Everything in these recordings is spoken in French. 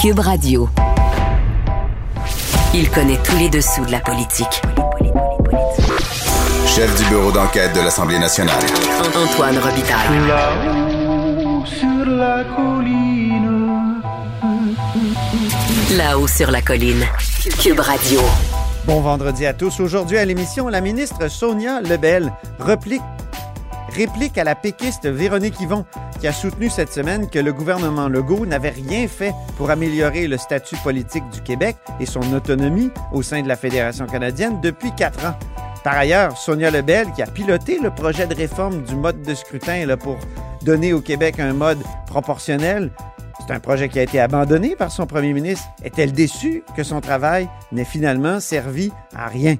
Cube Radio. Il connaît tous les dessous de la politique. Chef du bureau d'enquête de l'Assemblée nationale. Antoine Robitaille. Là-haut sur la colline. Là-haut sur la colline. Cube Radio. Bon vendredi à tous. Aujourd'hui à l'émission, la ministre Sonia Lebel replique, réplique à la péquiste Véronique Yvon, qui a soutenu cette semaine que le gouvernement Legault n'avait rien fait pour améliorer le statut politique du Québec et son autonomie au sein de la Fédération canadienne depuis quatre ans. Par ailleurs, Sonia Lebel, qui a piloté le projet de réforme du mode de scrutin pour donner au Québec un mode proportionnel, c'est un projet qui a été abandonné par son premier ministre. Est-elle déçue que son travail n'ait finalement servi à rien?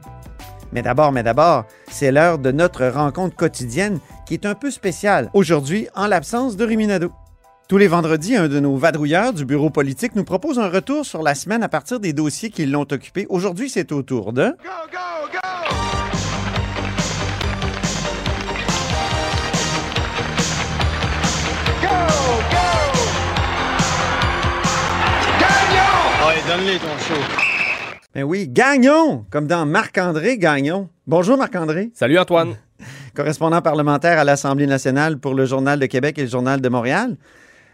Mais d'abord, mais d'abord, c'est l'heure de notre rencontre quotidienne qui est un peu spéciale aujourd'hui en l'absence de Riminado. Tous les vendredis, un de nos vadrouilleurs du bureau politique nous propose un retour sur la semaine à partir des dossiers qui l'ont occupé. Aujourd'hui, c'est au tour de... Ouais, donne-les ton show. Ben oui, Gagnon, comme dans Marc-André Gagnon. Bonjour Marc-André, Salut Antoine. correspondant parlementaire à l'Assemblée nationale pour le Journal de Québec et le Journal de Montréal.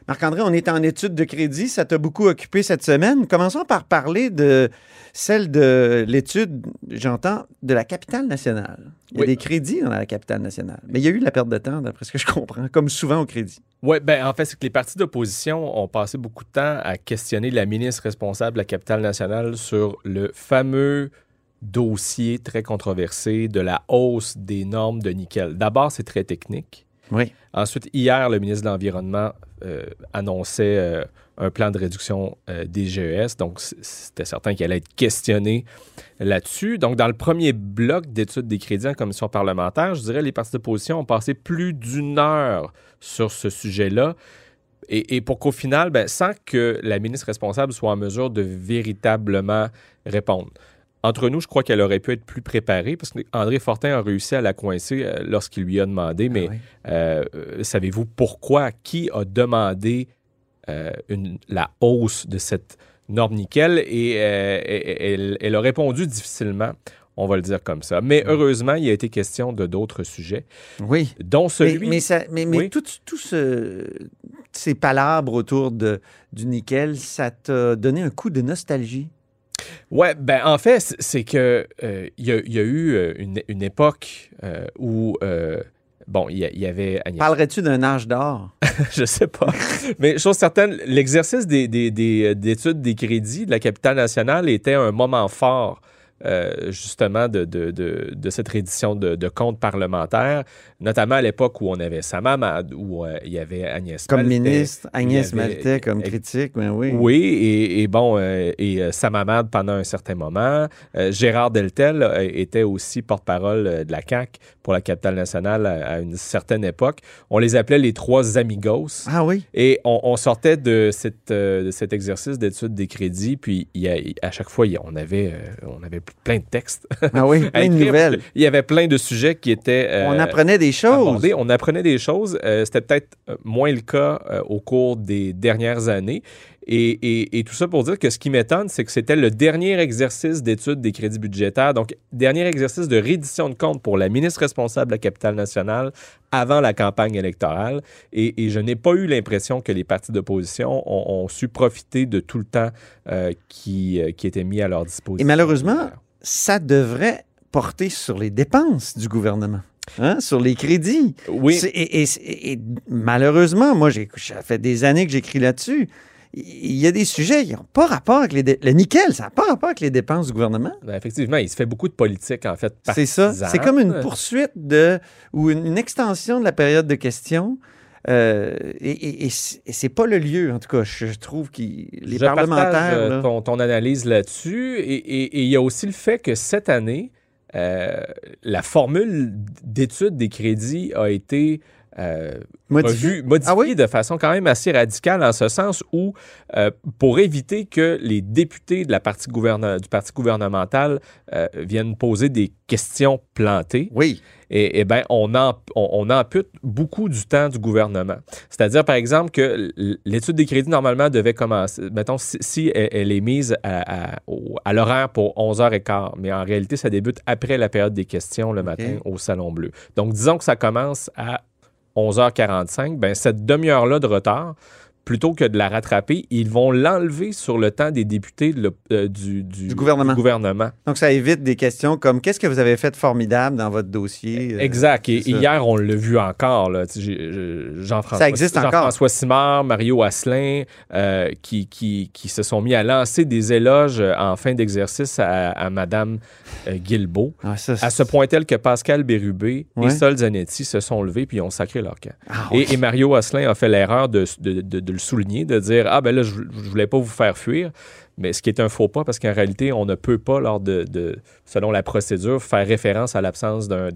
Marc-André, on est en études de crédit, ça t'a beaucoup occupé cette semaine. Commençons par parler de celle de l'étude, j'entends, de la capitale nationale. Il y a Oui. des crédits dans la capitale nationale, mais il y a eu de la perte de temps, d'après ce que je comprends, comme souvent au crédit. Oui, ben en fait, c'est que les partis d'opposition ont passé beaucoup de temps à questionner la ministre responsable de la capitale nationale sur le fameux dossier très controversé de la hausse des normes de nickel. D'abord, c'est très technique. Ensuite, hier, le ministre de l'Environnement euh, annonçait euh, un plan de réduction euh, des GES. Donc, c'était certain qu'il allait être questionné là-dessus. Donc, dans le premier bloc d'études des crédits en commission parlementaire, je dirais les partis d'opposition ont passé plus d'une heure sur ce sujet-là. Et, et pour qu'au final, ben, sans que la ministre responsable soit en mesure de véritablement répondre. Entre nous, je crois qu'elle aurait pu être plus préparée parce qu'André Fortin a réussi à la coincer euh, lorsqu'il lui a demandé, mais Ah oui. euh, savez-vous pourquoi? Qui a demandé euh, une- la hausse de cette norme nickel? Et elle, elle a répondu difficilement, on va le dire comme ça. Mais heureusement, il a été question de d'autres sujets, Oui. dont Mais, celui... mais, ça- mais, mais Oui. tout, tout ce- ces palabres autour de, du nickel, ça t'a donné un coup de nostalgie? Ouais, ben en fait, c'est que euh, il y, a- il y a eu euh, une, une époque euh, où euh, bon, il y, avait Agnès Parlerais-tu d'un âge d'or? je sais pas. Mais chose certaine, l'exercice des, des- des- d'études des crédits de la capitale nationale était un moment fort. Euh, justement de, de, de, de cette réédition de, de comptes parlementaires, notamment à l'époque où on avait Samamad, où euh, il y avait Agnès Comme Maltais, ministre, Agnès avait- Maltais comme critique, ben oui. Oui, et, et bon, euh, et Samamad pendant un certain moment. Gérard Deltel était aussi porte-parole de la CAQ pour la capitale nationale à, à une certaine époque. On les appelait les trois amigos. Ah oui? Et on, on sortait de, cette, de cet exercice d'étude des crédits, puis il y a- à chaque fois, il y a- on avait, on avait plein de textes. Ah oui, plein de nouvelles. Il y avait plein de sujets qui étaient... euh, On apprenait des choses. abordés. On apprenait des choses. Euh, C'était peut-être euh, moins le cas euh, au cours des dernières années. Et, et- et tout ça pour dire que ce qui m'étonne, c'est que c'était le dernier exercice d'étude des crédits budgétaires, donc dernier exercice de reddition de compte pour la ministre responsable de la capitale nationale avant la campagne électorale. Et, et je n'ai pas eu l'impression que les partis d'opposition ont, ont su profiter de tout le temps euh, qui, euh, qui était mis à leur disposition. Et malheureusement, ça devrait porter sur les dépenses du gouvernement, hein, sur les crédits. oui. Et, et- et malheureusement, moi, j'ai ça fait des années que j'écris là-dessus. Il y a des sujets qui n'ont pas rapport avec les... dé- Le nickel, ça n'a pas rapport avec les dépenses du gouvernement. Ben, effectivement, il se fait beaucoup de politique, en fait. C'est ça. C'est comme une poursuite de... ou une, une extension de la période de questions. Euh, et et, et c'est pas le lieu, en tout cas. Je, trouve que les Je parlementaires... partage, euh, là- ton, ton analyse là-dessus. Et il y a aussi le fait que cette année, euh, la formule d'étude des crédits a été euh, Modifié? Ah oui? de façon quand même assez radicale en ce sens où, euh, pour éviter que les députés de la partie du parti gouvernemental euh, viennent poser des questions plantées, Oui. et, et ben, on, en- on, on ampute beaucoup du temps du gouvernement. C'est-à-dire, par exemple, que l'étude des crédits, normalement, devait commencer, mettons, si, si elle, elle est mise à, à l'horaire pour 11h15, mais en réalité, ça débute après la période des questions le matin au Salon Bleu. Donc, disons que ça commence à 11h45, ben, cette demi-heure-là de retard, plutôt que de la rattraper, ils vont l'enlever sur le temps des députés euh, du, du- Du gouvernement. du gouvernement. Donc, ça évite des questions comme qu'est-ce que vous avez fait de formidable dans votre dossier? Euh, Exact. Et, hier, on l'a vu encore. Jean-François Ça existe encore. Jean-François Simard, Mario Asselin, euh, qui, qui, qui se sont mis à lancer des éloges en fin d'exercice à, à Mme Guilbeault. Ah, ça, À ce point tel que Pascal Bérubé Ouais. et Sol Zanetti se sont levés puis ont sacré leur camp. Ah, Et, Mario Asselin a fait l'erreur de, de- de- de souligner, de dire Ah, ben là, je, je voulais pas vous faire fuir. Mais ce qui est un faux pas, parce qu'en réalité, on ne peut pas, lors de, de- selon la procédure, faire référence à l'absence d'un-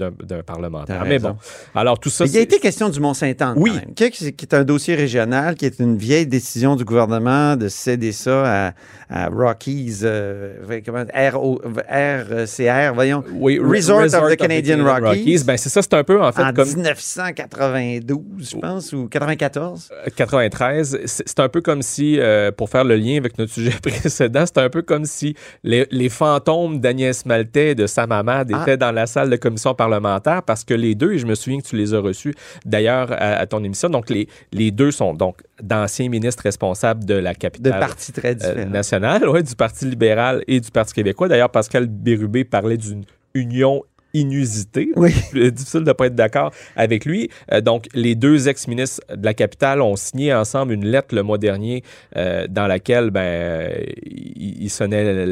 parlementaire. Mais bon, alors tout ça, il a c'est- été question du Mont-Saint-Anne. Oui. qui, est un dossier régional, qui est une vieille décision du gouvernement de céder ça à, à Rockies, euh, comment, RO, RCR, voyons, oui, Resort of the Canadian Rockies. Ben, c'est ça, c'est un peu, en fait, en comme 1992, je pense, ou 94. euh, 93. C'est c'est un peu comme si, euh, pour faire le lien avec notre sujet précédent, c'est un peu comme si les, les fantômes d'Agnès Maltais et de Sam Hamad Ah. étaient dans la salle de commission parlementaire parce que les deux, et je me souviens que tu les as reçus d'ailleurs à, à ton émission, donc les, les deux sont donc d'anciens ministres responsables de la De capitale partis très euh, nationale, ouais, du Parti libéral et du Parti québécois. D'ailleurs, Pascal Bérubé parlait d'une union inusitée. oui. Euh, difficile de ne pas être d'accord avec lui. Euh, donc, les deux ex-ministres de la capitale ont signé ensemble une lettre le mois dernier euh, dans laquelle ben, euh, ils ils sonnaient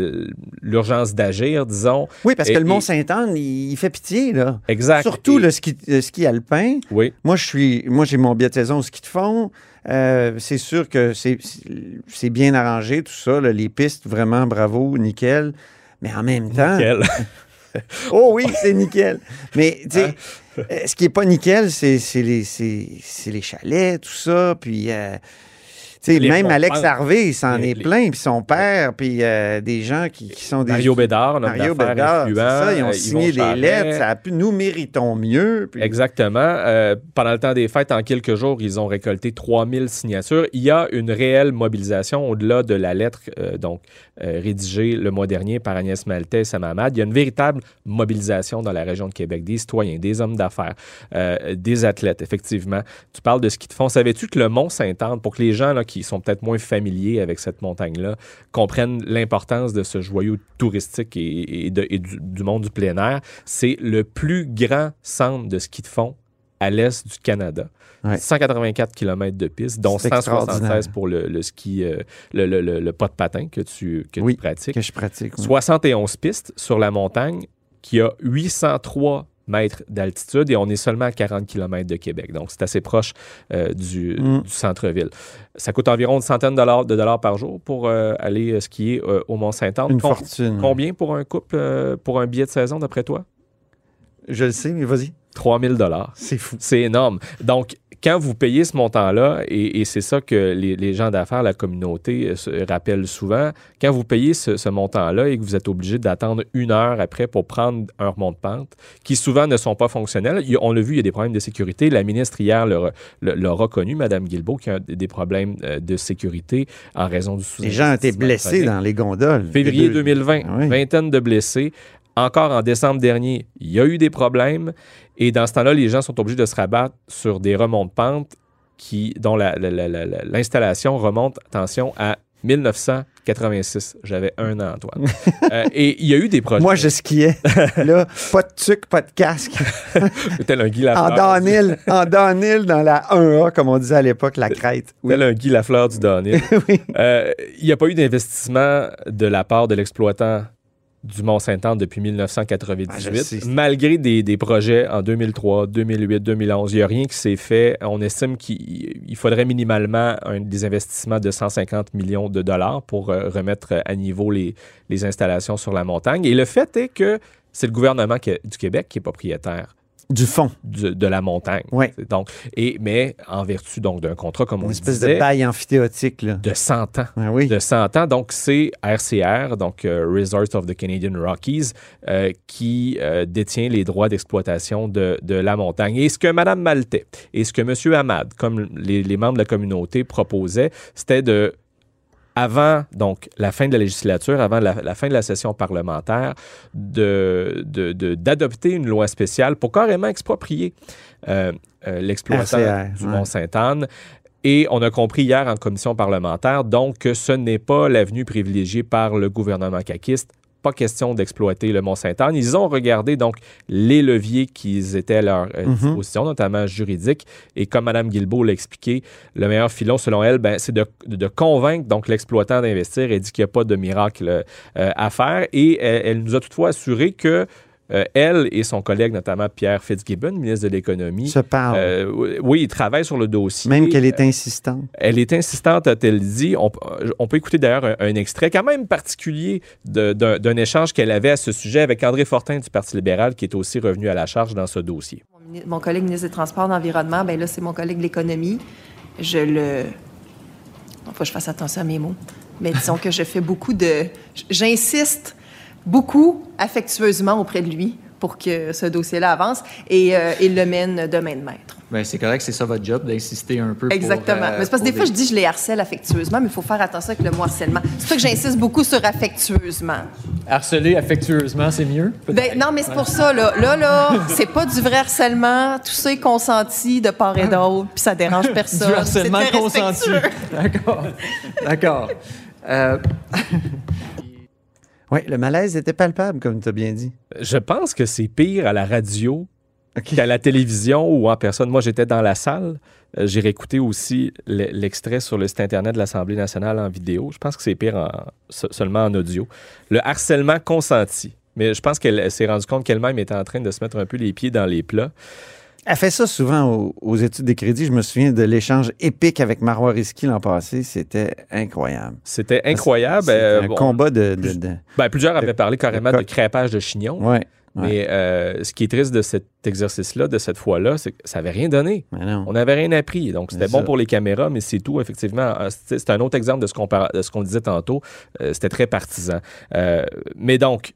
l'urgence d'agir, disons. Oui, parce Et- que le Mont-Saint-Anne, il, il fait pitié, là. Exact. Surtout Et- le ski, le ski alpin. Oui, Moi, je suis, moi, j'ai mon billet de saison au ski de fond. Euh, c'est sûr que c'est, c'est bien arrangé, tout ça. là, les pistes, vraiment, bravo, nickel. Mais en même temps, oh oui, c'est nickel. Mais tu Hein? sais, euh, ce qui est pas nickel, c'est, les, chalets, tout ça. Puis, euh, sais, même Alex. Harvey, il s'en est plein. Puis son père, puis euh, des gens qui, qui sont des. Mario Bédard, Mario Bédard, c'est influent, ça, ils euh, ont Yvon signé des lettres. Ça a pu, nous méritons mieux. puis- Exactement. Euh, pendant le temps des fêtes, en quelques jours, ils ont récolté 3000 signatures. Il y a une réelle mobilisation au-delà de la lettre euh, donc euh, rédigée le mois dernier par Agnès Maltais et Sam Hamad. Il y a une véritable mobilisation dans la région de Québec, des citoyens, des hommes d'affaires, euh, des athlètes, effectivement. Tu parles de ski de fond. Savais-tu que le Mont-Saint-Anne, pour que les gens là, qui sont peut-être moins familiers avec cette montagne-là comprennent l'importance de ce joyau touristique et, et de- et du, du monde du plein air, c'est le plus grand centre de ski de fond à l'est du Canada. Ouais. 184 km de piste, dont C'est 176 extraordinaire. pour le, le ski, euh, le, le- le- le pas de patin que tu, que Oui, tu pratiques. que je pratique. oui. 71 pistes sur la montagne qui a 803 mètres d'altitude et on est seulement à 40 km de Québec. Donc, c'est assez proche euh, du, Mm. du centre-ville. Ça coûte environ une centaine de dollars, de dollars par jour pour euh, aller euh, skier euh, au Mont-Saint-Anne. Une Com- fortune. Combien pour un couple, pour un billet de saison, d'après toi? Je le sais, mais vas-y. 3000 dollars. C'est fou. C'est énorme. Donc, quand vous payez ce montant-là, et, et c'est ça que les, les gens d'affaires, la communauté euh, se rappellent souvent, quand vous payez ce, ce montant-là et que vous êtes obligé d'attendre une heure après pour prendre un remont de pente, qui souvent ne sont pas fonctionnels, il on l'a vu, il y a des problèmes de sécurité. La ministre hier l'a reconnu, Mme Guilbeault, qu'il y a des problèmes euh, de sécurité en raison du sous Les gens étaient blessés dans les gondoles. Février Les deux- 2020, Ah oui. vingtaine de blessés. Encore en décembre dernier, il y a eu des problèmes. Et dans ce temps-là, les gens sont obligés de se rabattre sur des remonts de pente qui, dont la- la- la- la- la- l'installation remonte, attention, à 1986. J'avais un an, Antoine. Euh, et il y a eu des projets. Moi, je skiais. Là, pas de tuc, pas de casque. Tel un Guy en Lafleur. downhill, en downhill dans la 1A, comme on disait à l'époque, la crête. Oui. Tel un Guy Lafleur du downhill. Oui. Euh, il n'y a pas eu d'investissement de la part de l'exploitant du Mont-Saint-Anne depuis 1998, Ah, malgré des, des projets en 2003, 2008, 2011. Il n'y a rien qui s'est fait. On estime qu'il il faudrait minimalement un, des investissements de 150 millions de dollars pour euh, remettre à niveau les, les installations sur la montagne. Et le fait est que c'est le gouvernement que- du Québec qui est propriétaire Du fond. de, de la montagne. Ouais. Donc, et, mais en vertu donc d'un contrat, comme on Une espèce disait, de bail amphithéotique, là. de 100 ans. Ah oui. De 100 ans. Donc, c'est RCR, donc euh, Resorts of the Canadian Rockies, euh, qui euh, détient les droits d'exploitation de, de la montagne. Et ce que Mme Maltais et ce que M. Hamad, comme les, les membres de la communauté, proposaient, c'était de avant donc la fin de la législature, avant la, la fin de la session parlementaire, de, de- de- d'adopter une loi spéciale pour carrément exproprier euh, euh, l'exploitant RCR, du ouais. Mont-Sainte-Anne. Et on a compris hier en commission parlementaire, donc, que ce n'est pas l'avenue privilégiée par le gouvernement caquiste. Pas question d'exploiter le Mont-Sainte-Anne. Ils ont regardé donc les leviers qui étaient à leur euh, Mhm. disposition, notamment juridiques. Et comme Mme Guilbeault l'a expliqué, le meilleur filon, selon elle, ben, c'est de, de convaincre donc l'exploitant d'investir. Elle dit qu'il n'y a pas de miracle euh, à faire. Et elle, elle nous a toutefois assuré que euh, elle et son collègue, notamment Pierre Fitzgibbon, ministre de l'Économie, Se parle. euh, oui, ils travaillent sur le dossier. Même qu'elle est insistante. Elle est insistante, a-t-elle dit. On, on peut écouter d'ailleurs un, un extrait quand même particulier d'un échange qu'elle avait à ce sujet avec André Fortin du Parti libéral, qui est aussi revenu à la charge dans ce dossier. Mon collègue ministre des Transports et de l'Environnement, ben là, c'est mon collègue de l'économie. Je le. Il faut que je fasse attention à mes mots. Mais disons que je fais beaucoup de. J'insiste beaucoup affectueusement auprès de lui pour que ce dossier-là avance et euh, il le mène de main de maître. Ben, c'est correct, c'est ça votre job, d'insister un peu. pour, Exactement. euh, mais c'est parce que des pour fois, je dis je les harcèle affectueusement, mais il faut faire attention avec le mot harcèlement. C'est pour ça que j'insiste beaucoup sur affectueusement. Harceler affectueusement, c'est mieux? Ben, non, mais c'est pour ça, là. Là, là, c'est pas du vrai harcèlement. Tout ça est consenti de part et d'autre, puis ça dérange personne. du harcèlement consenti. D'accord. D'accord. Euh, Oui, le malaise était palpable, comme tu as bien dit. Je pense que c'est pire à la radio qu'à la télévision ou en personne. Moi, j'étais dans la salle. Euh, J'ai réécouté aussi le- l'extrait sur le site Internet de l'Assemblée nationale en vidéo. Je pense que c'est pire en- se- seulement en audio. Le harcèlement consenti. Mais je pense qu'elle elle s'est rendue compte qu'elle-même était en train de se mettre un peu les pieds dans les plats. Elle fait ça souvent aux, aux études des crédits. Je me souviens de l'échange épique avec Marois Risky l'an passé. C'était incroyable. C'était incroyable. C'était Euh, un bon, combat de. de, de- ben, plusieurs avaient parlé carrément de crêpage de chignon. Ouais. Mais euh, ce qui est triste de cet exercice-là, de cette fois-là, c'est que ça n'avait rien donné. On n'avait rien appris. Donc, c'était bon ça. pour les caméras, mais c'est tout, effectivement. Euh, C'est un autre exemple de ce qu'on par- disait tantôt. Euh, c'était très partisan. Euh, mais donc,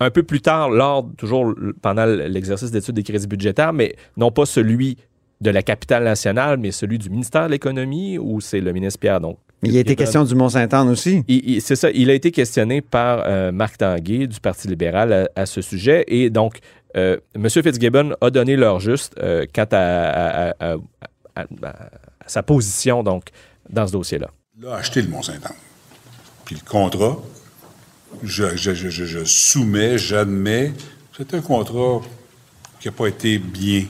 un peu plus tard, lors, toujours pendant l'exercice d'études des crédits budgétaires, mais non pas celui de la capitale nationale, mais celui du ministère de l'Économie, où c'est le ministre Pierre. Donc, Mais il a été question du Mont-Saint-Anne aussi. C'est ça. Il a été questionné par euh, Marc Tanguay du Parti libéral à, à ce sujet. Et donc, euh, M. Fitzgibbon a donné l'heure juste euh, quant à, à- à- à- à- à sa position donc, dans ce dossier-là. Il a acheté le Mont-Saint-Anne. Puis le contrat, je, soumets, j'admets, c'est un contrat qui n'a pas été bien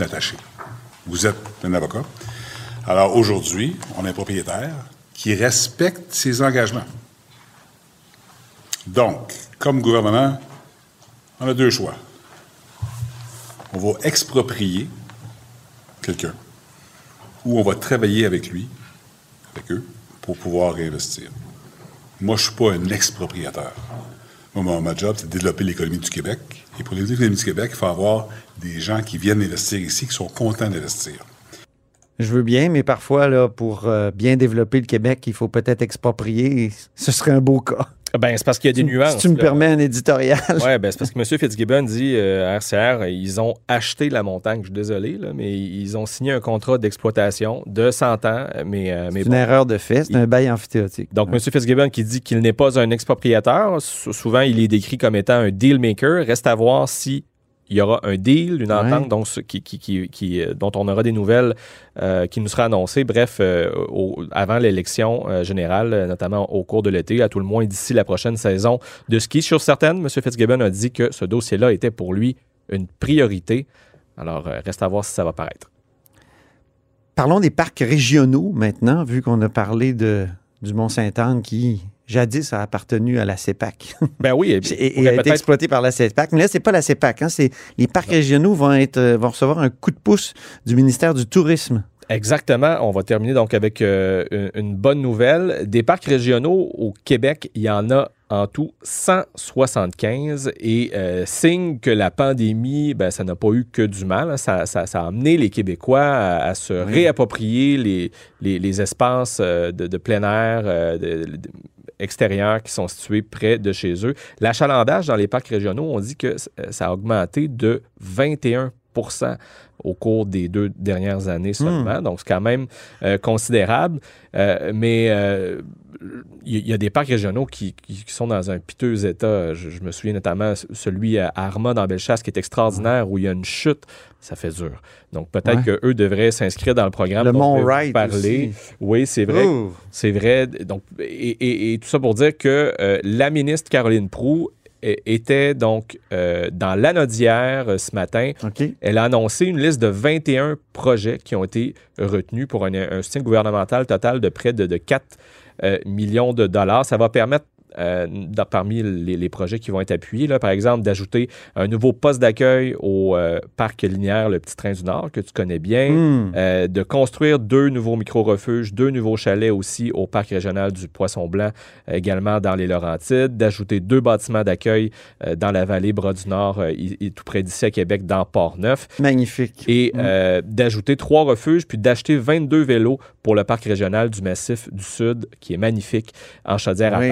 attaché. Vous êtes un avocat. Alors aujourd'hui, on a un propriétaire qui respecte ses engagements. Donc, comme gouvernement, on a deux choix. On va exproprier quelqu'un ou on va travailler avec lui avec eux pour pouvoir réinvestir. Moi, je ne suis pas un expropriateur. Moi, mon, ma job, c'est de développer l'économie du Québec. Et pour développer l'économie du Québec, il faut avoir des gens qui viennent investir ici, qui sont contents d'investir. Je veux bien, mais parfois, là, pour euh, bien développer le Québec, il faut peut-être exproprier. Ce serait un beau cas. Ben, c'est parce qu'il y a des nuances. Si tu me là. permets un éditorial. Oui, ben, c'est parce que M. Fitzgibbon dit euh, à RCR, ils ont acheté la montagne. Je suis désolé, là, mais ils ont signé un contrat d'exploitation de 100 ans. Mais, euh, mais C'est bon. une erreur de fait. C'est un bail amphithéotique. Donc, M. Fitzgibbon qui dit qu'il n'est pas un expropriateur, sou- souvent il est décrit comme étant un deal maker. Reste à voir si il y aura un deal, une Ouais. entente donc, ce qui, qui- qui- qui, euh, dont on aura des nouvelles euh, qui nous sera annoncées, bref, euh, au- avant l'élection euh, générale, notamment au cours de l'été, à tout le moins d'ici la prochaine saison de ski. Sur certaines, M. Fitzgibbon a dit que ce dossier-là était pour lui une priorité. Alors, reste à voir si ça va paraître. Parlons des parcs régionaux maintenant, vu qu'on a parlé de, du Mont-Saint-Anne qui, jadis, a appartenu à la CEPAC Ben oui, et, et, et a été exploité par la CEPAC. Mais là, c'est pas la CEPAC. Hein, c'est, les parcs régionaux vont, être, euh, vont recevoir un coup de pouce du ministère du Tourisme. Exactement. On va terminer donc avec euh, une, une bonne nouvelle. Des parcs régionaux au Québec, il y en a en tout 175 et euh, signe que la pandémie, ben, ça n'a pas eu que du mal. hein. Ça, ça- ça a amené les Québécois à, à se réapproprier les, les- les espaces euh, de, de plein air euh, de- de- extérieurs qui sont situés près de chez eux. L'achalandage dans les parcs régionaux, on dit que euh, ça a augmenté de 21 au cours des deux dernières années seulement. Donc, c'est quand même euh, considérable. Euh, mais euh, il y, y a des parcs régionaux qui, qui- qui sont dans un piteux état. Je, je me souviens notamment celui à Arma dans Bellechasse qui est extraordinaire où il y a une chute. Ça fait dur. Donc peut-être Ouais. qu'eux devraient s'inscrire dans le programme. Le Mont Wright parler. aussi. Oui, c'est vrai. C'est vrai. Donc, et, et- et tout ça pour dire que la ministre Caroline Proux était donc euh, dans l'anodière euh, ce matin. Elle a annoncé une liste de 21 projets qui ont été retenus pour un, un soutien gouvernemental total de près de, de 4 euh, millions de dollars. Ça va permettre, euh, dans- parmi les, les projets qui vont être appuyés, là, par exemple, d'ajouter un nouveau poste d'accueil au euh, parc linéaire Le Petit Train du Nord, que tu connais bien, Hmm. euh, de construire deux nouveaux micro-refuges, deux nouveaux chalets aussi au parc régional du Poisson-Blanc, euh, également dans les Laurentides, d'ajouter deux bâtiments d'accueil dans la vallée Bras du Nord, i- i- tout près d'ici à Québec, dans Port-Neuf Magnifique. et Mm. euh, d'ajouter trois refuges, puis d'acheter 22 vélos pour le parc régional du Massif du Sud, qui est magnifique, en Oui.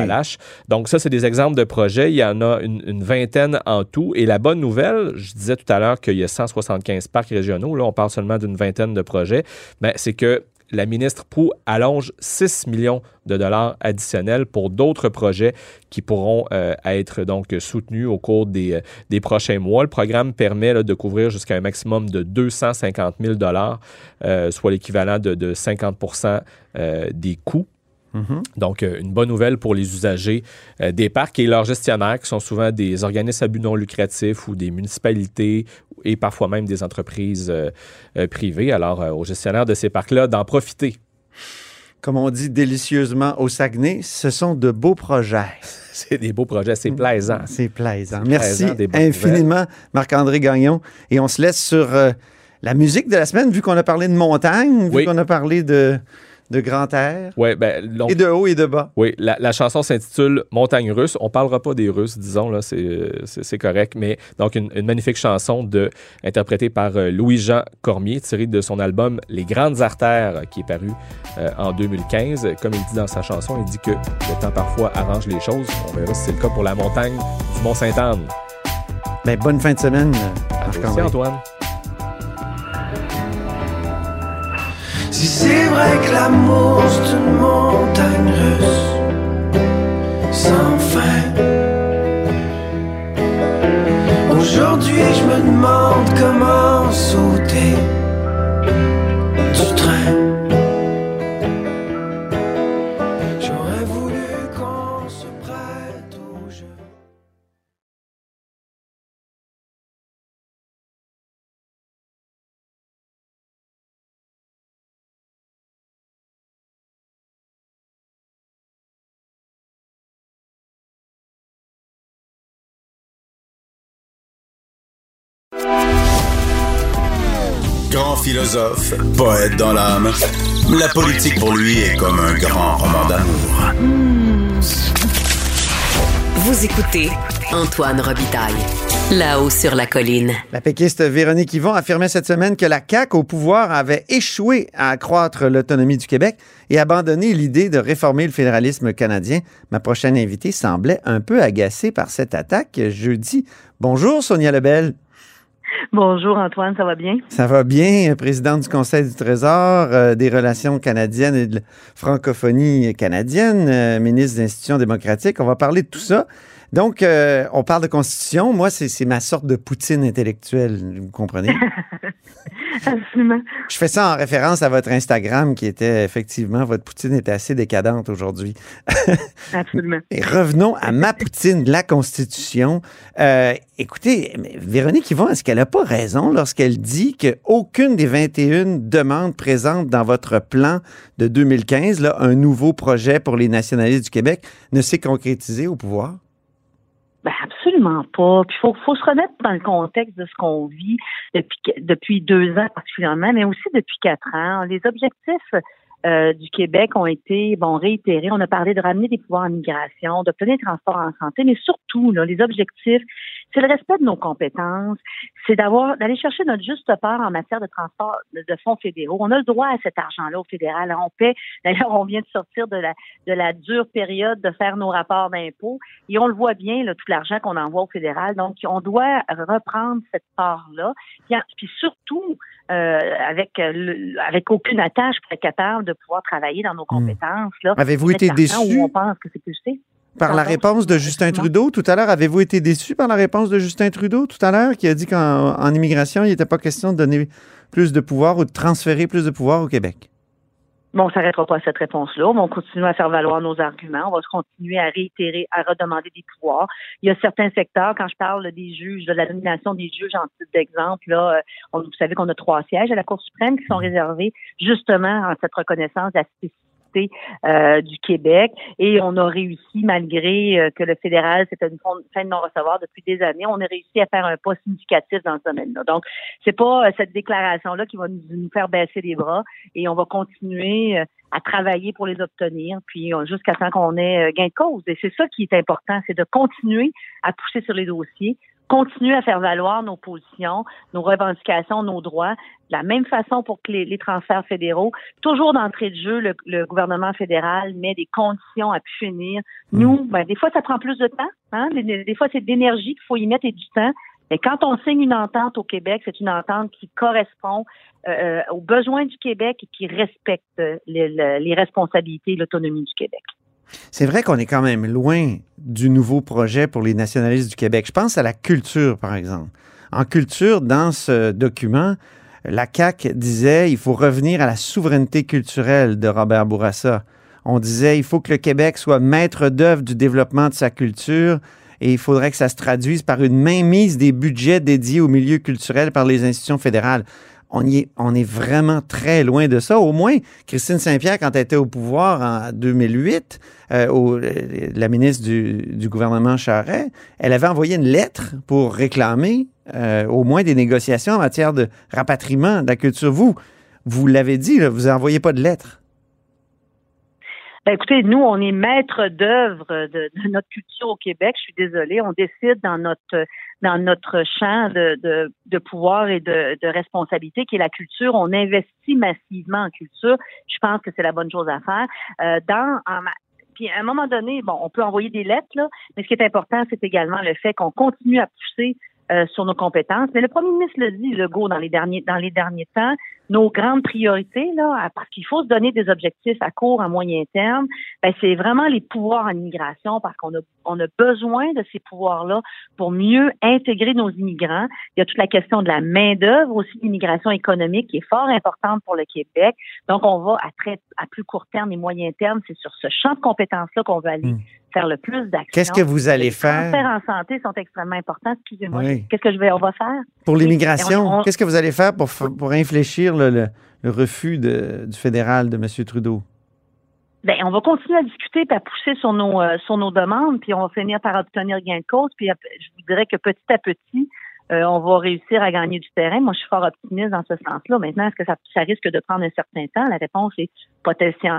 Donc ça, c'est des exemples de projets. Il y en a une, vingtaine en tout. Et la bonne nouvelle, je disais tout à l'heure qu'il y a 175 parcs régionaux. Là, on parle seulement d'une vingtaine de projets. Mais c'est que la ministre Proux allonge 6 millions de dollars additionnels pour d'autres projets qui pourront euh, être donc soutenus au cours des, euh, des prochains mois. Le programme permet de couvrir jusqu'à un maximum de 250 000 dollars, euh, soit l'équivalent de, de 50% euh, des coûts. Mhm. Donc, euh, une bonne nouvelle pour les usagers euh, des parcs et leurs gestionnaires, qui sont souvent des organismes à but non lucratif ou des municipalités et parfois même des entreprises euh, privées. Alors, aux gestionnaires de ces parcs-là, d'en profiter. Comme on dit délicieusement au Saguenay, ce sont de beaux projets. C'est des beaux projets, c'est plaisant. C'est plaisant. Merci plaisant, infiniment, Marc-André Gagnon. Et on se laisse sur euh, la musique de la semaine, vu qu'on a parlé de montagne, vu Oui. qu'on a parlé de, de grand air, Ouais, ben, et de haut et de bas. Oui, la, la chanson s'intitule Montagne russe. On parlera pas des Russes, disons, là, c'est, correct, mais donc une, une magnifique chanson de, interprétée par euh, Louis-Jean Cormier, tirée de son album Les Grandes Artères, qui est paru euh, en 2015. Comme il dit dans sa chanson, il dit que le temps parfois arrange les choses. On verra si c'est le cas pour la montagne du Mont-Sainte-Anne. Ben, bonne fin de semaine, euh, Merci Marc-André. Antoine. C'est vrai que l'amour c'est une montagne russe sans fin. Aujourd'hui, je me demande comment sauter Grand philosophe, poète dans l'âme, la politique pour lui est comme un grand roman d'amour. Vous écoutez Antoine Robitaille. Là-haut sur la colline. La péquiste Véronique Yvon affirmait cette semaine que la CAQ au pouvoir avait échoué à accroître l'autonomie du Québec et abandonné l'idée de réformer le fédéralisme canadien. Ma prochaine invitée semblait un peu agacée par cette attaque jeudi. Bonjour Sonia Lebel. Bonjour Antoine, ça va bien? Ça va bien, présidente du Conseil du Trésor, euh, des relations canadiennes et de la francophonie canadienne, euh, ministre des institutions démocratiques. On va parler de tout ça. Donc, euh, on parle de constitution. Moi, c'est ma sorte de poutine intellectuelle, vous comprenez? Absolument. Je fais ça en référence à votre Instagram qui était effectivement, votre poutine était assez décadente aujourd'hui. Absolument. Et revenons à ma poutine, la Constitution. Euh, écoutez, Véronique Yvon, est-ce qu'elle n'a pas raison lorsqu'elle dit qu'aucune des 21 demandes présentes dans votre plan de 2015, là, un nouveau projet pour les nationalistes du Québec, ne s'est concrétisé au pouvoir? Ben absolument pas. Puis faut, faut se remettre dans le contexte de ce qu'on vit depuis depuis deux ans particulièrement, mais aussi depuis quatre ans. Les objectifs euh, du Québec ont été bon réitérés. On a parlé de ramener des pouvoirs en migration, d'obtenir des transports en santé, mais surtout là, les objectifs, c'est le respect de nos compétences, c'est d'avoir d'aller chercher notre juste part en matière de transport de fonds fédéraux. On a le droit à cet argent-là au fédéral. On paie. D'ailleurs, on vient de sortir de la de la dure période de faire nos rapports d'impôts et on le voit bien là, tout l'argent qu'on envoie au fédéral. Donc, on doit reprendre cette part-là. Puis surtout euh, avec le, avec aucune attache pour être capable de pouvoir travailler dans nos hmm. compétences. Là, Avez-vous été déçu? on pense que c'est plus par la réponse de Justin Trudeau tout à l'heure, avez-vous été déçu par la réponse de Justin Trudeau tout à l'heure, qui a dit qu'en immigration, il n'était pas question de donner plus de pouvoir ou de transférer plus de pouvoir au Québec? Bon, on ne s'arrêtera pas à cette réponse-là. On va continuer à faire valoir nos arguments. On va continuer à réitérer, à redemander des pouvoirs. Il y a certains secteurs, quand je parle des juges, de la nomination des juges en titre d'exemple, là, euh, vous savez qu'on a trois sièges à la Cour suprême qui sont réservés justement à cette reconnaissance de la spécificité euh, du Québec. Et on a réussi, malgré euh, que le fédéral, c'était une fin de non-recevoir depuis des années, on a réussi à faire un pas significatif dans ce domaine-là. Donc, c'est pas euh, cette déclaration-là qui va nous, faire baisser les bras et on va continuer à travailler pour les obtenir, puis jusqu'à temps qu'on ait gain de cause. Et c'est ça qui est important, c'est de continuer à pousser sur les dossiers, continuer à faire valoir nos positions, nos revendications, nos droits, de la même façon pour que les, transferts fédéraux, toujours d'entrée de jeu, le, gouvernement fédéral met des conditions à finir. Nous, mm. ben, des fois, ça prend plus de temps. Hein? Des, fois, c'est d'énergie qu'il faut y mettre et du temps. Mais quand on signe une entente au Québec, c'est une entente qui correspond euh, euh, aux besoins du Québec et qui respecte les, les responsabilités et l'autonomie du Québec. C'est vrai qu'on est quand même loin du nouveau projet pour les nationalistes du Québec. Je pense à la culture, par exemple. En culture, dans ce document, la CAQ disait il faut revenir à la souveraineté culturelle de Robert Bourassa. On disait il faut que le Québec soit maître d'œuvre du développement de sa culture et il faudrait que ça se traduise par une mainmise des budgets dédiés au milieu culturel par les institutions fédérales on, est, vraiment très loin de ça. Au moins, Christine Saint-Pierre, quand elle était au pouvoir en 2008, euh, au, la ministre du, gouvernement Charret, elle avait envoyé une lettre pour réclamer euh, au moins des négociations en matière de rapatriement de la. Vous, vous l'avez dit, vous n'envoyez pas de lettre. Ben, écoutez, nous, on est maître d'œuvre de, notre culture au Québec. Je suis désolée. On décide dans notre dans notre champ de, de, de pouvoir et de, de, responsabilité qui est la culture. On investit massivement en culture. Je pense que c'est la bonne chose à faire. Euh, dans en, puis à un moment donné, bon, on peut envoyer des lettres, là, mais ce qui est important, c'est également le fait qu'on continue à pousser euh, sur nos compétences. Mais le premier ministre le dit, Legault, dans les derniers dans les derniers temps, nos grandes priorités, là, parce qu'il faut se donner des objectifs à court, à moyen terme, ben, c'est vraiment les pouvoirs en immigration, parce qu'on a, on a besoin de ces pouvoirs-là pour mieux intégrer nos immigrants. Il y a toute la question de la main-d'œuvre, aussi l'immigration économique qui est fort importante pour le Québec. Donc, on va à très à plus court terme et moyen terme, c'est sur ce champ de compétences-là qu'on va aller. Hmm. Faire le plus d'actions. Qu'est-ce que vous allez faire? Les transferts en santé sont extrêmement importants. Excusez-moi. Qu'est-ce que je vais, on va faire? Pour l'immigration, qu'est-ce que vous allez faire pour, pour infléchir le, refus du fédéral de M. Trudeau? Bien, on va continuer à discuter et à pousser sur nos, euh, sur nos demandes, puis on va finir par obtenir gain de cause. Puis je vous dirais que petit à petit, euh, on va réussir à gagner du terrain. Moi, je suis fort optimiste dans ce sens-là. Maintenant, est-ce que ça, risque de prendre un certain temps? La réponse est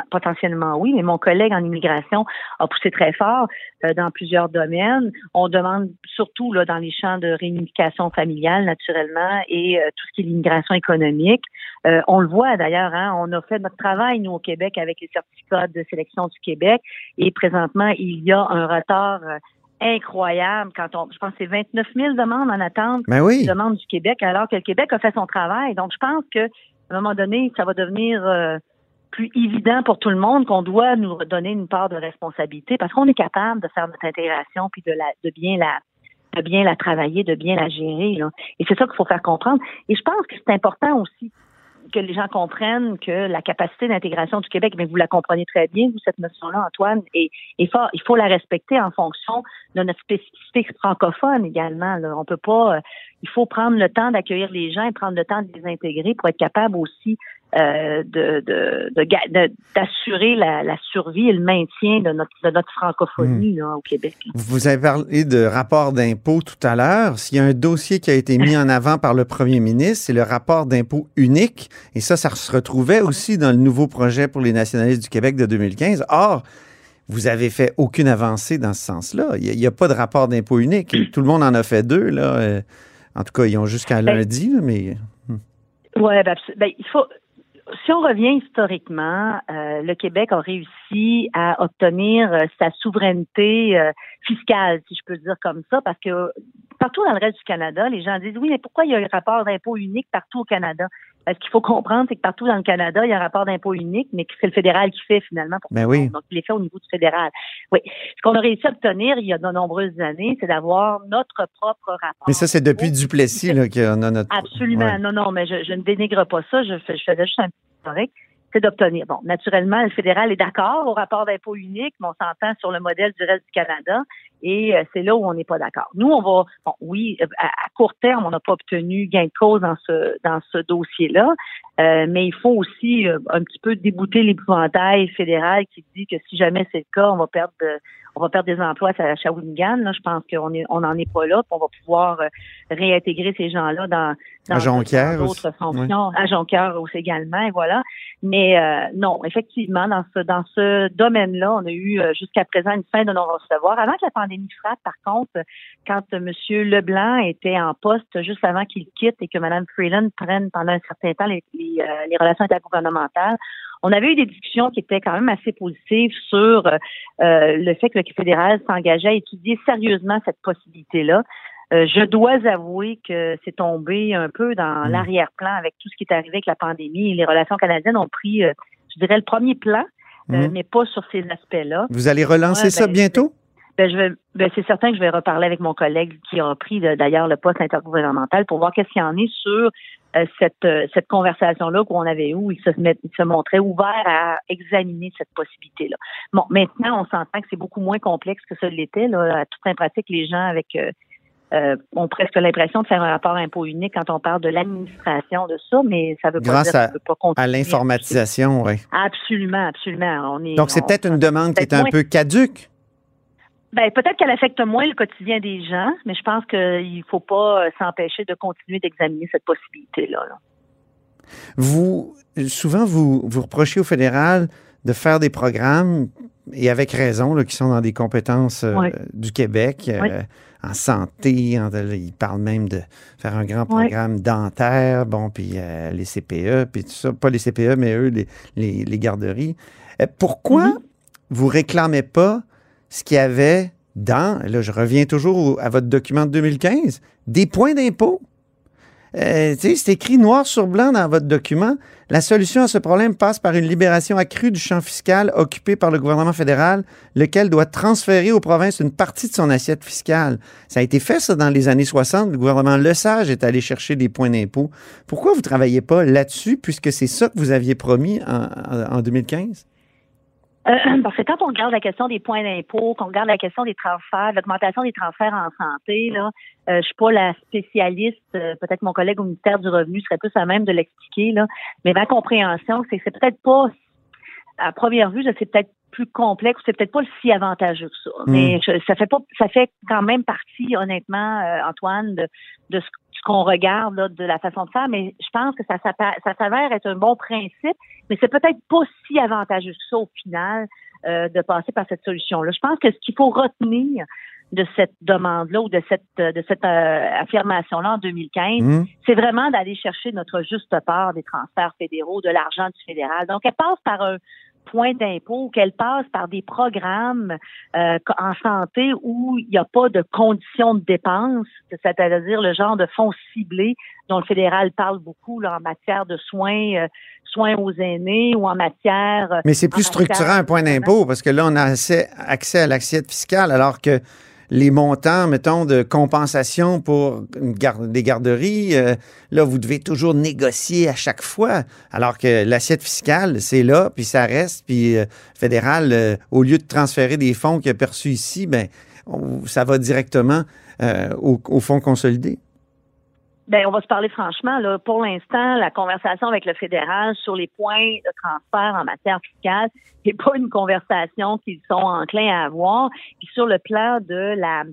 potentiellement oui, mais mon collègue en immigration a poussé très fort euh, dans plusieurs domaines. On demande surtout là, dans les champs de réunification familiale, naturellement, et euh, tout ce qui est l'immigration économique. on le voit d'ailleurs, hein, on a fait notre travail, nous, au Québec, avec les certificats de sélection du Québec, et présentement, il y a un retard incroyable quand on, je pense que c'est 29 000 demandes en attente ben oui. demandes du Québec, alors que le Québec a fait son travail. Donc, je pense que à un moment donné, ça va devenir euh, plus évident pour tout le monde qu'on doit nous donner une part de responsabilité parce qu'on est capable de faire notre intégration puis de la, de bien la, de bien la travailler, de bien la gérer. Là. Et c'est ça qu'il faut faire comprendre. Et je pense que c'est important aussi que les gens comprennent que la capacité d'intégration du Québec, mais vous la comprenez très bien, vous, cette notion-là, Antoine, et il faut la respecter en fonction de notre spécificité francophone également. Là. On peut pas, euh, il faut prendre le temps d'accueillir les gens et prendre le temps de les intégrer pour être capable aussi euh, de, de, de ga- de- d'assurer la, la survie et le maintien de notre, de notre francophonie là, au Québec. Vous avez parlé de rapport d'impôt tout à l'heure. S'il y a un dossier qui a été mis en avant par le premier ministre, c'est le rapport d'impôt unique. Et ça, ça se retrouvait aussi dans le nouveau projet pour les nationalistes du Québec de 2015. Or, vous avez fait aucune avancée dans ce sens-là. Il n'y a, pas de rapport d'impôt unique. Tout le monde en a fait deux. Là. Euh, En tout cas, ils ont jusqu'à Ben, lundi, mais... Oui, ben, ben, il faut. Si on revient historiquement, euh, le Québec a réussi à obtenir euh, sa souveraineté euh, fiscale, si je peux dire comme ça, parce que partout dans le reste du Canada, les gens disent oui, mais pourquoi il y a un rapport d'impôt unique partout au Canada? Ce qu'il faut comprendre, c'est que partout dans le Canada, il y a un rapport d'impôt unique, mais que c'est le fédéral qui fait finalement pour Ben oui. Donc, il est fait au niveau du fédéral. Oui. Ce qu'on a réussi à obtenir il y a de nombreuses années, c'est d'avoir notre propre rapport. Mais ça, c'est depuis Duplessis là, qu'on a notre... Absolument. Ouais. Non, non, mais je, je ne dénigre pas ça. Je, fais, je faisais juste un petit historique. C'est d'obtenir. Bon, naturellement, le fédéral est d'accord au rapport d'impôt unique, mais on s'entend sur le modèle du reste du Canada. Et euh, c'est là où on n'est pas d'accord. Nous, on va, bon, oui, euh, à, court terme, on n'a pas obtenu gain de cause dans ce dans ce dossier-là, euh, mais il faut aussi euh, un petit peu débouter l'épouvantail fédéral qui dit que si jamais c'est le cas, on va perdre de- on va perdre des emplois à Shawinigan. Là, je pense qu'on est on n'en est pas là, puis on va pouvoir euh, réintégrer ces gens-là dans dans d'autres fonctions, à Jonquière aussi également, et voilà. Mais euh, non, effectivement, dans ce dans ce domaine-là, on a eu euh, jusqu'à présent une fin de non-recevoir. Avant que la pandémie frappe, par contre, quand euh, M. Leblanc était en poste, juste avant qu'il quitte et que Mme Freeland prenne pendant un certain temps les, les, les relations intergouvernementales, on avait eu des discussions qui étaient quand même assez positives sur euh, euh, le fait que le fédéral s'engageait à étudier sérieusement cette possibilité-là. Euh, je dois avouer que c'est tombé un peu dans Mm. l'arrière-plan avec tout ce qui est arrivé avec la pandémie. Les relations canadiennes ont pris, euh, je dirais, le premier plan, euh, Mhm. mais pas sur ces aspects-là. Vous allez relancer Ouais, ça ben, bientôt? Ben, je vais, ben, c'est certain que je vais reparler avec mon collègue qui a pris de- d'ailleurs le poste intergouvernemental pour voir qu'est-ce qu'il y en est sur euh, cette, euh, cette conversation-là qu'on avait où il se, met- il se montrait ouvert à examiner cette possibilité-là. Bon, maintenant, on s'entend que c'est beaucoup moins complexe que ça l'était. Là. À toute fin pratique, les gens avec euh, euh, ont presque l'impression de faire un rapport impôt unique quand on parle de l'administration de ça, mais ça veut pas Grâce dire à- peut pas continuer. À l'informatisation, oui. Absolument, absolument. On est, Donc, c'est on- peut-être une demande qui est un moins- peu caduque. Ben, peut-être qu'elle affecte moins le quotidien des gens, mais je pense qu'il faut pas euh, s'empêcher de continuer d'examiner cette possibilité-là. là. Vous, souvent, vous, vous reprochez au fédéral de faire des programmes, et avec raison, là, qui sont dans des compétences euh, Oui. du Québec, euh, Oui. en santé. En, ils parlent même de faire un grand Oui. programme dentaire, bon, puis euh, les CPE, puis tout ça. Pas les CPE, mais eux, les, les, les garderies. Pourquoi Mm-hmm. vous réclamez pas ce qu'il y avait dans, là, je reviens toujours à votre document de 2015, des points d'impôt? Euh, c'est écrit noir sur blanc dans votre document. La solution à ce problème passe par une libération accrue du champ fiscal occupé par le gouvernement fédéral, lequel doit transférer aux provinces une partie de son assiette fiscale. Ça a été fait, ça, dans les années 60. Le gouvernement Lesage est allé chercher des points d'impôt. Pourquoi vous ne travaillez pas là-dessus, puisque c'est ça que vous aviez promis en 2015? Euh, parce que quand on regarde la question des points d'impôt, qu'on regarde la question des transferts, l'augmentation des transferts en santé, là, euh, je suis pas la spécialiste. euh, peut-être mon collègue au ministère du Revenu serait plus à même de l'expliquer, là. Mais ma compréhension, c'est que c'est peut-être pas, à première vue, c'est peut-être plus complexe, c'est peut-être pas si avantageux que ça. Mm. Mais je- ça fait pas, ça fait quand même partie, honnêtement, euh, Antoine, de, de ce ce qu'on regarde là, de la façon de faire, mais je pense que ça, ça s'avère être un bon principe, mais c'est peut-être pas si avantageux que ça au final euh, de passer par cette solution-là. Je pense que ce qu'il faut retenir de cette demande-là ou de cette de cette euh, affirmation-là en 2015, Hmm? c'est vraiment d'aller chercher notre juste part des transferts fédéraux, de l'argent du fédéral. Donc, elle passe par un point d'impôt ou qu'elle passe par des programmes euh, en santé où il n'y a pas de conditions de dépenses, c'est-à-dire le genre de fonds ciblés dont le fédéral parle beaucoup là, en matière de soins, euh, soins aux aînés ou en matière... euh, Mais c'est plus structurant un point d'impôt, parce que là, on a accès, accès à l'assiette fiscale, alors que les montants, mettons, de compensation pour des garderies, euh, là, vous devez toujours négocier à chaque fois, alors que l'assiette fiscale, c'est là, puis ça reste, puis euh, fédéral, euh, au lieu de transférer des fonds qu'il a perçus ici, ben, ça va directement euh, au, au fonds consolidé. Ben, on va se parler franchement. Là. Pour l'instant, la conversation avec le fédéral sur les points de transfert en matière fiscale n'est pas une conversation qu'ils sont enclins à avoir. Puis sur le plan de la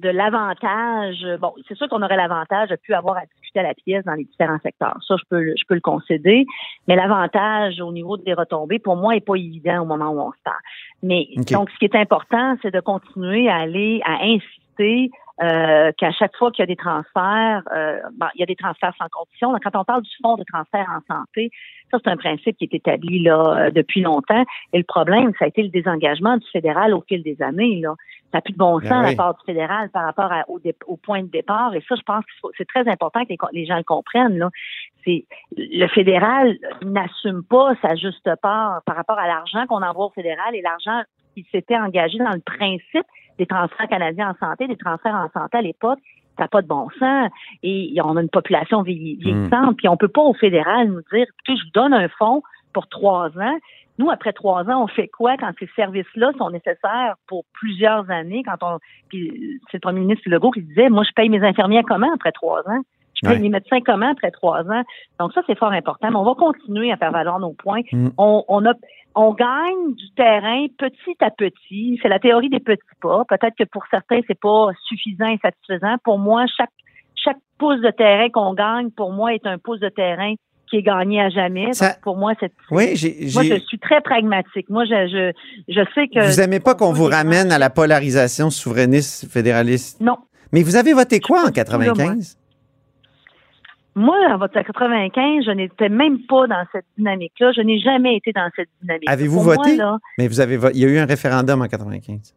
de l'avantage, bon, c'est sûr qu'on aurait l'avantage de pu avoir à discuter à la pièce dans les différents secteurs. Ça, je peux, je peux le concéder. Mais l'avantage au niveau des retombées, pour moi, est pas évident au moment où on se parle. Mais donc, ce qui est important, c'est de continuer à aller à insister euh, qu'à chaque fois qu'il y a des transferts, euh, bon, il y a des transferts sans condition. Quand on parle du fonds de transfert en santé, ça c'est un principe qui est établi là euh, depuis longtemps. Et le problème, ça a été le désengagement du fédéral au fil des années. Là, ça n'a plus de bon Ben sens oui. la part du fédéral par rapport à- au, dé- au point de départ. Et ça, je pense que c'est très important que les, les gens le comprennent. Là. C'est le fédéral n'assume pas sa juste part par rapport à l'argent qu'on envoie au fédéral et l'argent qui s'était engagé dans le principe des transferts canadiens en santé, des transferts en santé à l'époque, ça n'a pas de bon sens. Et on a une population vieilli- vieillissante, puis on peut pas au fédéral nous dire, écoutez, je vous donne un fonds pour trois ans. Nous, après trois ans, on fait quoi quand ces services-là sont nécessaires pour plusieurs années? Quand on, puis c'est le premier ministre Legault qui disait, moi, je paye mes infirmières comment après trois ans? Je paye Ouais. mes médecins comment après trois ans? Donc ça, c'est fort important. Mais on va continuer à faire valoir nos points. Mm. On, on a, on gagne du terrain petit à petit. C'est la théorie des petits pas. Peut-être que pour certains, c'est pas suffisant et satisfaisant. Pour moi, chaque chaque pouce de terrain qu'on gagne, pour moi, est un pouce de terrain qui est gagné à jamais. Ça- Donc, pour moi, c'est Oui, j'ai. moi, je suis très pragmatique. Moi, je, je, je sais que. Vous aimez pas qu'on vous ramène à la polarisation souverainiste fédéraliste? Non. Mais vous avez voté quoi en pas du tout là, moi. 95? Moi, en vote à 95, je n'étais même pas dans cette dynamique-là. Je n'ai jamais été dans cette dynamique. Avez-vous moi, voté? là, Mais vous avez il y a eu un référendum en 95.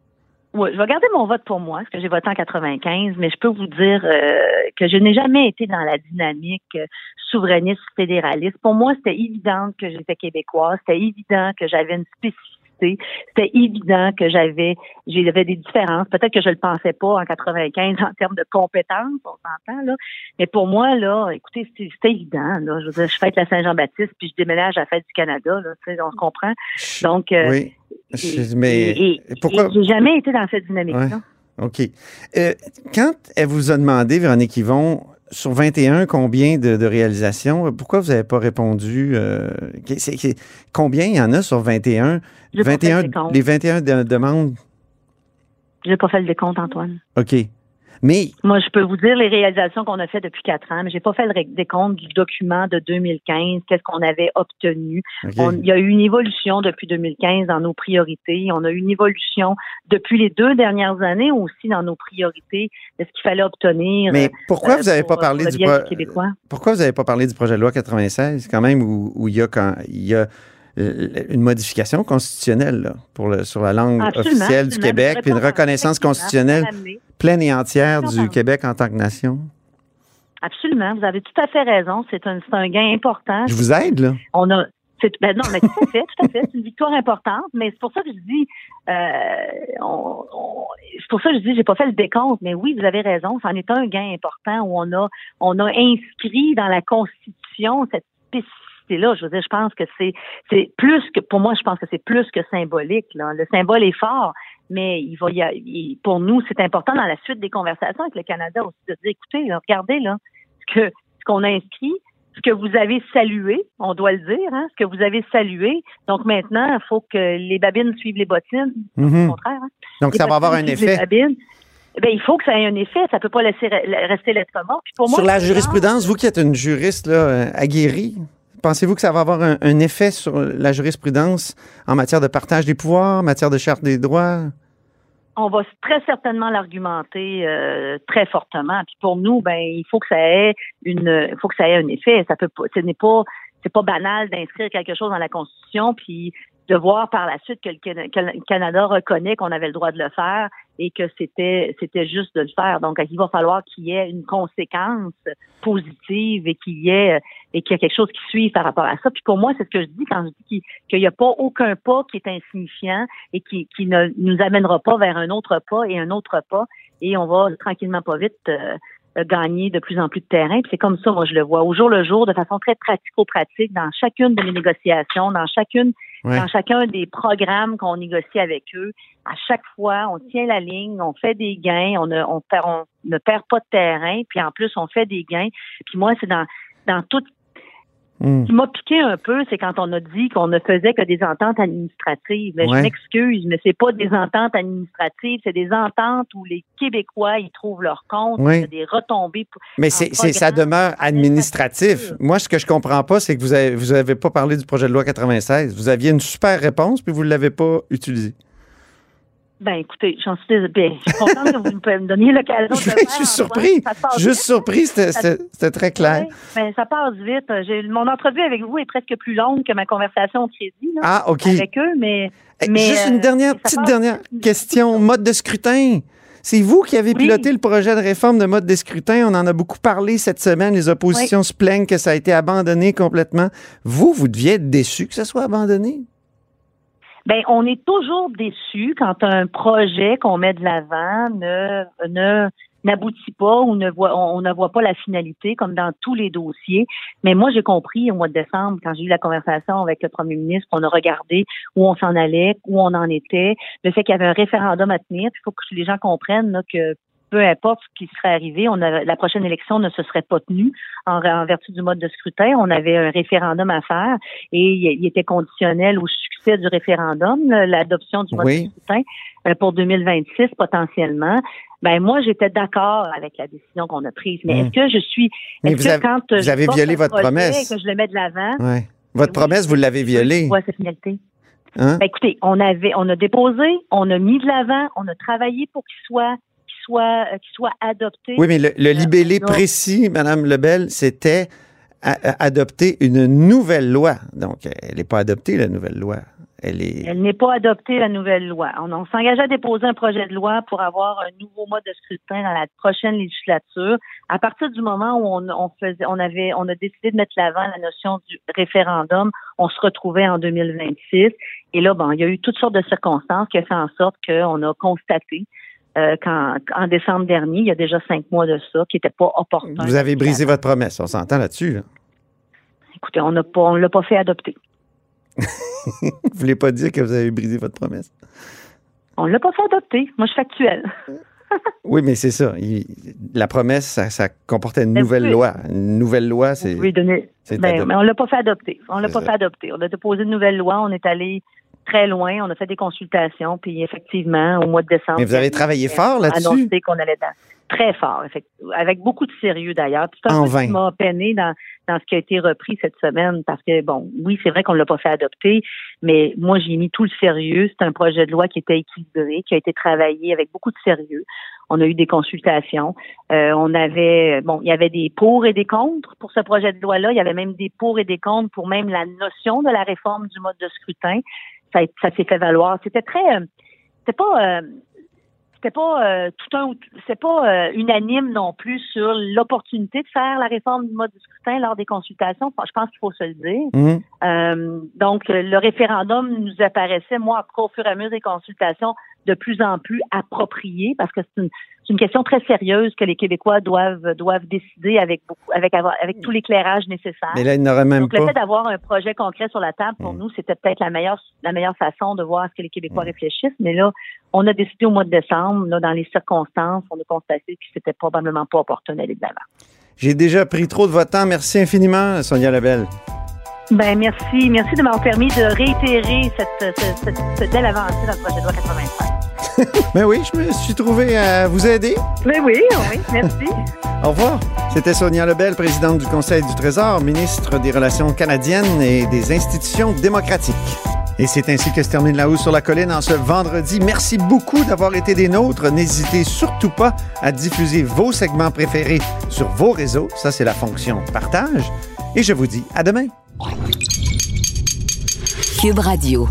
Oui, je vais garder mon vote pour moi, parce que j'ai voté en 95, mais je peux vous dire euh, que je n'ai jamais été dans la dynamique euh, souverainiste fédéraliste. Pour moi, c'était évident que j'étais québécoise, c'était évident que j'avais une spécificité, c'était évident que j'avais j'avais des différences. Peut-être que je le pensais pas en 95 en termes de compétences, on s'entend là, mais pour moi là, écoutez, c'était évident là. Je veux dire, je fête la Saint-Jean-Baptiste puis je déménage à la fête du Canada là, tu sais, on se comprend. Donc euh, oui. Je- mais et- et- pourquoi? J'ai jamais été dans cette dynamique là. Ouais. OK. Euh, quand elle vous a demandé, Véronique Yvon, sur 21, combien de, de réalisations, pourquoi vous n'avez pas répondu? euh, que- c'est- c'est- combien il y en a sur 21? J'ai pas fait 21 le décompte. les 21 de- demandes? J'ai pas fait le décompte, Antoine. OK. Mais Moi, je peux vous dire les réalisations qu'on a faites depuis quatre ans, mais j'ai pas fait le décompte du document de 2015, qu'est-ce qu'on avait obtenu. On- il y a eu une évolution depuis 2015 dans nos priorités. On a eu une évolution depuis les deux dernières années aussi dans nos priorités de ce qu'il fallait obtenir. Mais pourquoi euh, vous n'avez pas parlé du, pro- pourquoi vous n'avez pas parlé du projet de loi 96 quand même où, où il y a quand il y a une modification constitutionnelle là, pour le, sur la langue Absolument, officielle du. Québec puis une reconnaissance constitutionnelle pleine et entière du. Québec en tant que nation. Absolument, vous avez tout à fait raison. C'est un, un gain important. Je vous aide là. On a. Ben non, mais tout à fait, tout à fait. C'est une victoire importante, mais c'est pour ça que je dis, euh, c'est pour ça que je dis, j'ai pas fait le décompte, mais oui, vous avez raison, c'en est un gain important où on a, on a inscrit dans la Constitution cette spécificité-là. Je veux dire, je pense que c'est, c'est plus que, pour moi, je pense que c'est plus que symbolique. Là. Le symbole est fort, mais il va y a- il- pour nous, c'est important dans la suite des conversations avec le Canada aussi de dire, écoutez, là, regardez là, ce que ce qu'on a inscrit, ce que vous avez salué, on doit le dire, hein, ce que vous avez salué. Donc maintenant, il faut que les babines suivent les bottines. Mhm. Au contraire. hein. Donc Les ça va avoir un effet. Eh il faut que ça ait un effet. Ça peut pas laisser re- rester. Puis pour moi, Sur la jurisprudence, vous qui êtes une juriste là, euh, aguerrie, pensez-vous que ça va avoir un, effet sur la jurisprudence en matière de partage des pouvoirs, en matière de charte des droits? on va très certainement l'argumenter euh, très fortement. Puis pour nous, ben il faut que ça ait une, il faut que ça ait un effet. Ça peut pas, ce n'est pas, c'est pas banal d'inscrire quelque chose dans la Constitution, puis de voir par la suite que le, Canada reconnaît qu'on avait le droit de le faire et que c'était c'était juste de le faire. Donc il va falloir qu'il y ait une conséquence positive et qu'il y ait et qu'il y ait quelque chose qui suive par rapport à ça. Puis pour moi, c'est ce que je dis quand je dis qu'il n'y a pas aucun pas qui est insignifiant et qui, qui ne nous amènera pas vers un autre pas et un autre pas. Et on va tranquillement pas vite euh, gagner de plus en plus de terrain. Puis c'est comme ça, moi, je le vois au jour le jour, de façon très pratico-pratique, dans chacune de mes négociations, dans chacune Dans chacun des programmes qu'on négocie avec eux, à chaque fois, on tient la ligne, on fait des gains, on ne, perd- on ne perd pas de terrain, puis en plus, on fait des gains. Puis moi, c'est dans, dans tout Hmm. ce qui m'a piqué un peu, c'est quand on a dit qu'on ne faisait que des ententes administratives. Mais Ouais. Je m'excuse, mais c'est pas des ententes administratives, c'est des ententes où les Québécois y trouvent leur compte, il y a des retombées. pour- Mais c'est, ça demeure administratif. Moi, ce que je comprends pas, c'est que vous avez, vous avez pas parlé du projet de loi 96. Vous aviez une super réponse, puis vous l'avez pas utilisée. Ben écoutez, j'en suis désolée. Je suis contente que vous me donniez l'occasion de le Je faire. suis surpris. Juste surpris, c'était, très clair. Ben, ça passe vite. Mon entrevue avec vous est presque plus longue que ma conversation au crédit là, Ah, OK. avec eux, mais, Eh, mais, Juste une euh, dernière, petite dernière vite. question. Mode de scrutin. C'est vous qui avez Oui. piloté le projet de réforme de mode de scrutin. On en a beaucoup parlé cette semaine. Les oppositions se plaignent que ça a été abandonné complètement. Vous, vous deviez être déçu que ça soit abandonné. Ben, on est toujours déçu quand un projet qu'on met de l'avant ne ne n'aboutit pas ou ne voit on, ne voit pas la finalité comme dans tous les dossiers. Mais moi j'ai compris au mois de décembre quand j'ai eu la conversation avec le premier ministre, on a regardé où on s'en allait, où on en était, le fait qu'il y avait un référendum à tenir. Il faut que les gens comprennent là, que peu importe ce qui serait arrivé, on a, la prochaine élection ne se serait pas tenue en, en vertu du mode de scrutin. On avait un référendum à faire et il, il était conditionnel au succès du référendum, l'adoption du mode Oui. de scrutin euh, pour 2026 potentiellement. Ben moi, j'étais d'accord avec la décision qu'on a prise. Mais est-ce que je suis Mais est-ce vous que avez- quand euh, vous je avez violé votre promesse. que je le mets de l'avant, Ouais. Votre Oui. promesse, vous l'avez violée. ouais, cette finalité. Hein? Ben, écoutez, on avait, on a déposé, on a mis de l'avant, on a travaillé pour qu'il soit, soit, euh, qu'il soit adopté. Oui, mais le, le libellé précis, Madame Lebel, c'était adopter une nouvelle loi. Donc, elle n'est pas adoptée, la nouvelle loi. Elle est. Elle n'est pas adoptée, la nouvelle loi. On, on s'engage à déposer un projet de loi pour avoir un nouveau mode de scrutin dans la prochaine législature. À partir du moment où on, on faisait, on avait, on a décidé de mettre l'avant la notion du référendum, on se retrouvait en 2026. Et là, bon, il y a eu toutes sortes de circonstances qui ont fait en sorte qu'on a constaté euh, qu'en en décembre dernier, il y a déjà cinq mois de ça, qui n'était pas opportun. Vous avez brisé votre promesse. On s'entend là-dessus. Là. Écoutez, on on l'a pas fait adopter. Vous voulez pas dire que vous avez brisé votre promesse? On l'a pas fait adopter. Moi, je suis factuelle. Oui, mais c'est ça. Il- la promesse, ça, ça comportait une Mais nouvelle oui. loi. Une nouvelle loi, c'est. Pouvez donner. Ben, mais on l'a pas fait adopter. On l'a pas ça. fait adopter. On a déposé une nouvelle loi. On est allé très loin. On a fait des consultations. Puis effectivement, au mois de décembre. Mais vous avez travaillé fort là-dessus? Annoncé qu'on allait dans. Très fort. Avec beaucoup de sérieux d'ailleurs. Ce vain. qui m'a peiné dans, dans ce qui a été repris cette semaine parce que, bon, oui, c'est vrai qu'on ne l'a pas fait adopter, mais moi, j'ai mis tout le sérieux. C'est un projet de loi qui était équilibré, qui a été travaillé avec beaucoup de sérieux. On a eu des consultations. Euh, on avait, bon, il y avait des pour et des contre pour ce projet de loi-là. Il y avait même des pour et des contre pour même la notion de la réforme du mode de scrutin. Ça, ça s'est fait valoir. C'était très, euh, c'était pas, euh, c'était pas euh, tout un, c'est pas unanime non plus sur l'opportunité de faire la réforme du mode de scrutin lors des consultations. Je pense qu'il faut se le dire. Euh, donc, le référendum nous apparaissait, moi, au fur et à mesure des consultations, de plus en plus approprié parce que c'est une, question très sérieuse que les Québécois doivent doivent décider avec beaucoup, avec avec tout l'éclairage nécessaire. Mais là, il n'aurait même Donc, le pas. fait d'avoir un projet concret sur la table, pour Mm. nous, c'était peut-être la meilleure, la meilleure façon de voir ce que les Québécois réfléchissent. Mais là, on a décidé au mois de décembre, là, dans les circonstances, on a constaté que c'était probablement pas opportun d'aller de l'avant. J'ai déjà pris trop de votre temps. Merci infiniment, Sonia Lebel. Ben, merci. Merci de m'avoir permis de réitérer cette, cette, cette, cette belle avancée dans le projet de loi 85. Mais oui, je me suis trouvé à vous aider. Mais oui, oui, merci. Au revoir. C'était Sonia Lebel, présidente du Conseil du Trésor, ministre des Relations canadiennes et des institutions démocratiques. Et c'est ainsi que se termine La Hausse sur la Colline en ce vendredi. Merci beaucoup d'avoir été des nôtres. N'hésitez surtout pas à diffuser vos segments préférés sur vos réseaux. Ça, c'est la fonction partage. Et je vous dis à demain. Cube Radio.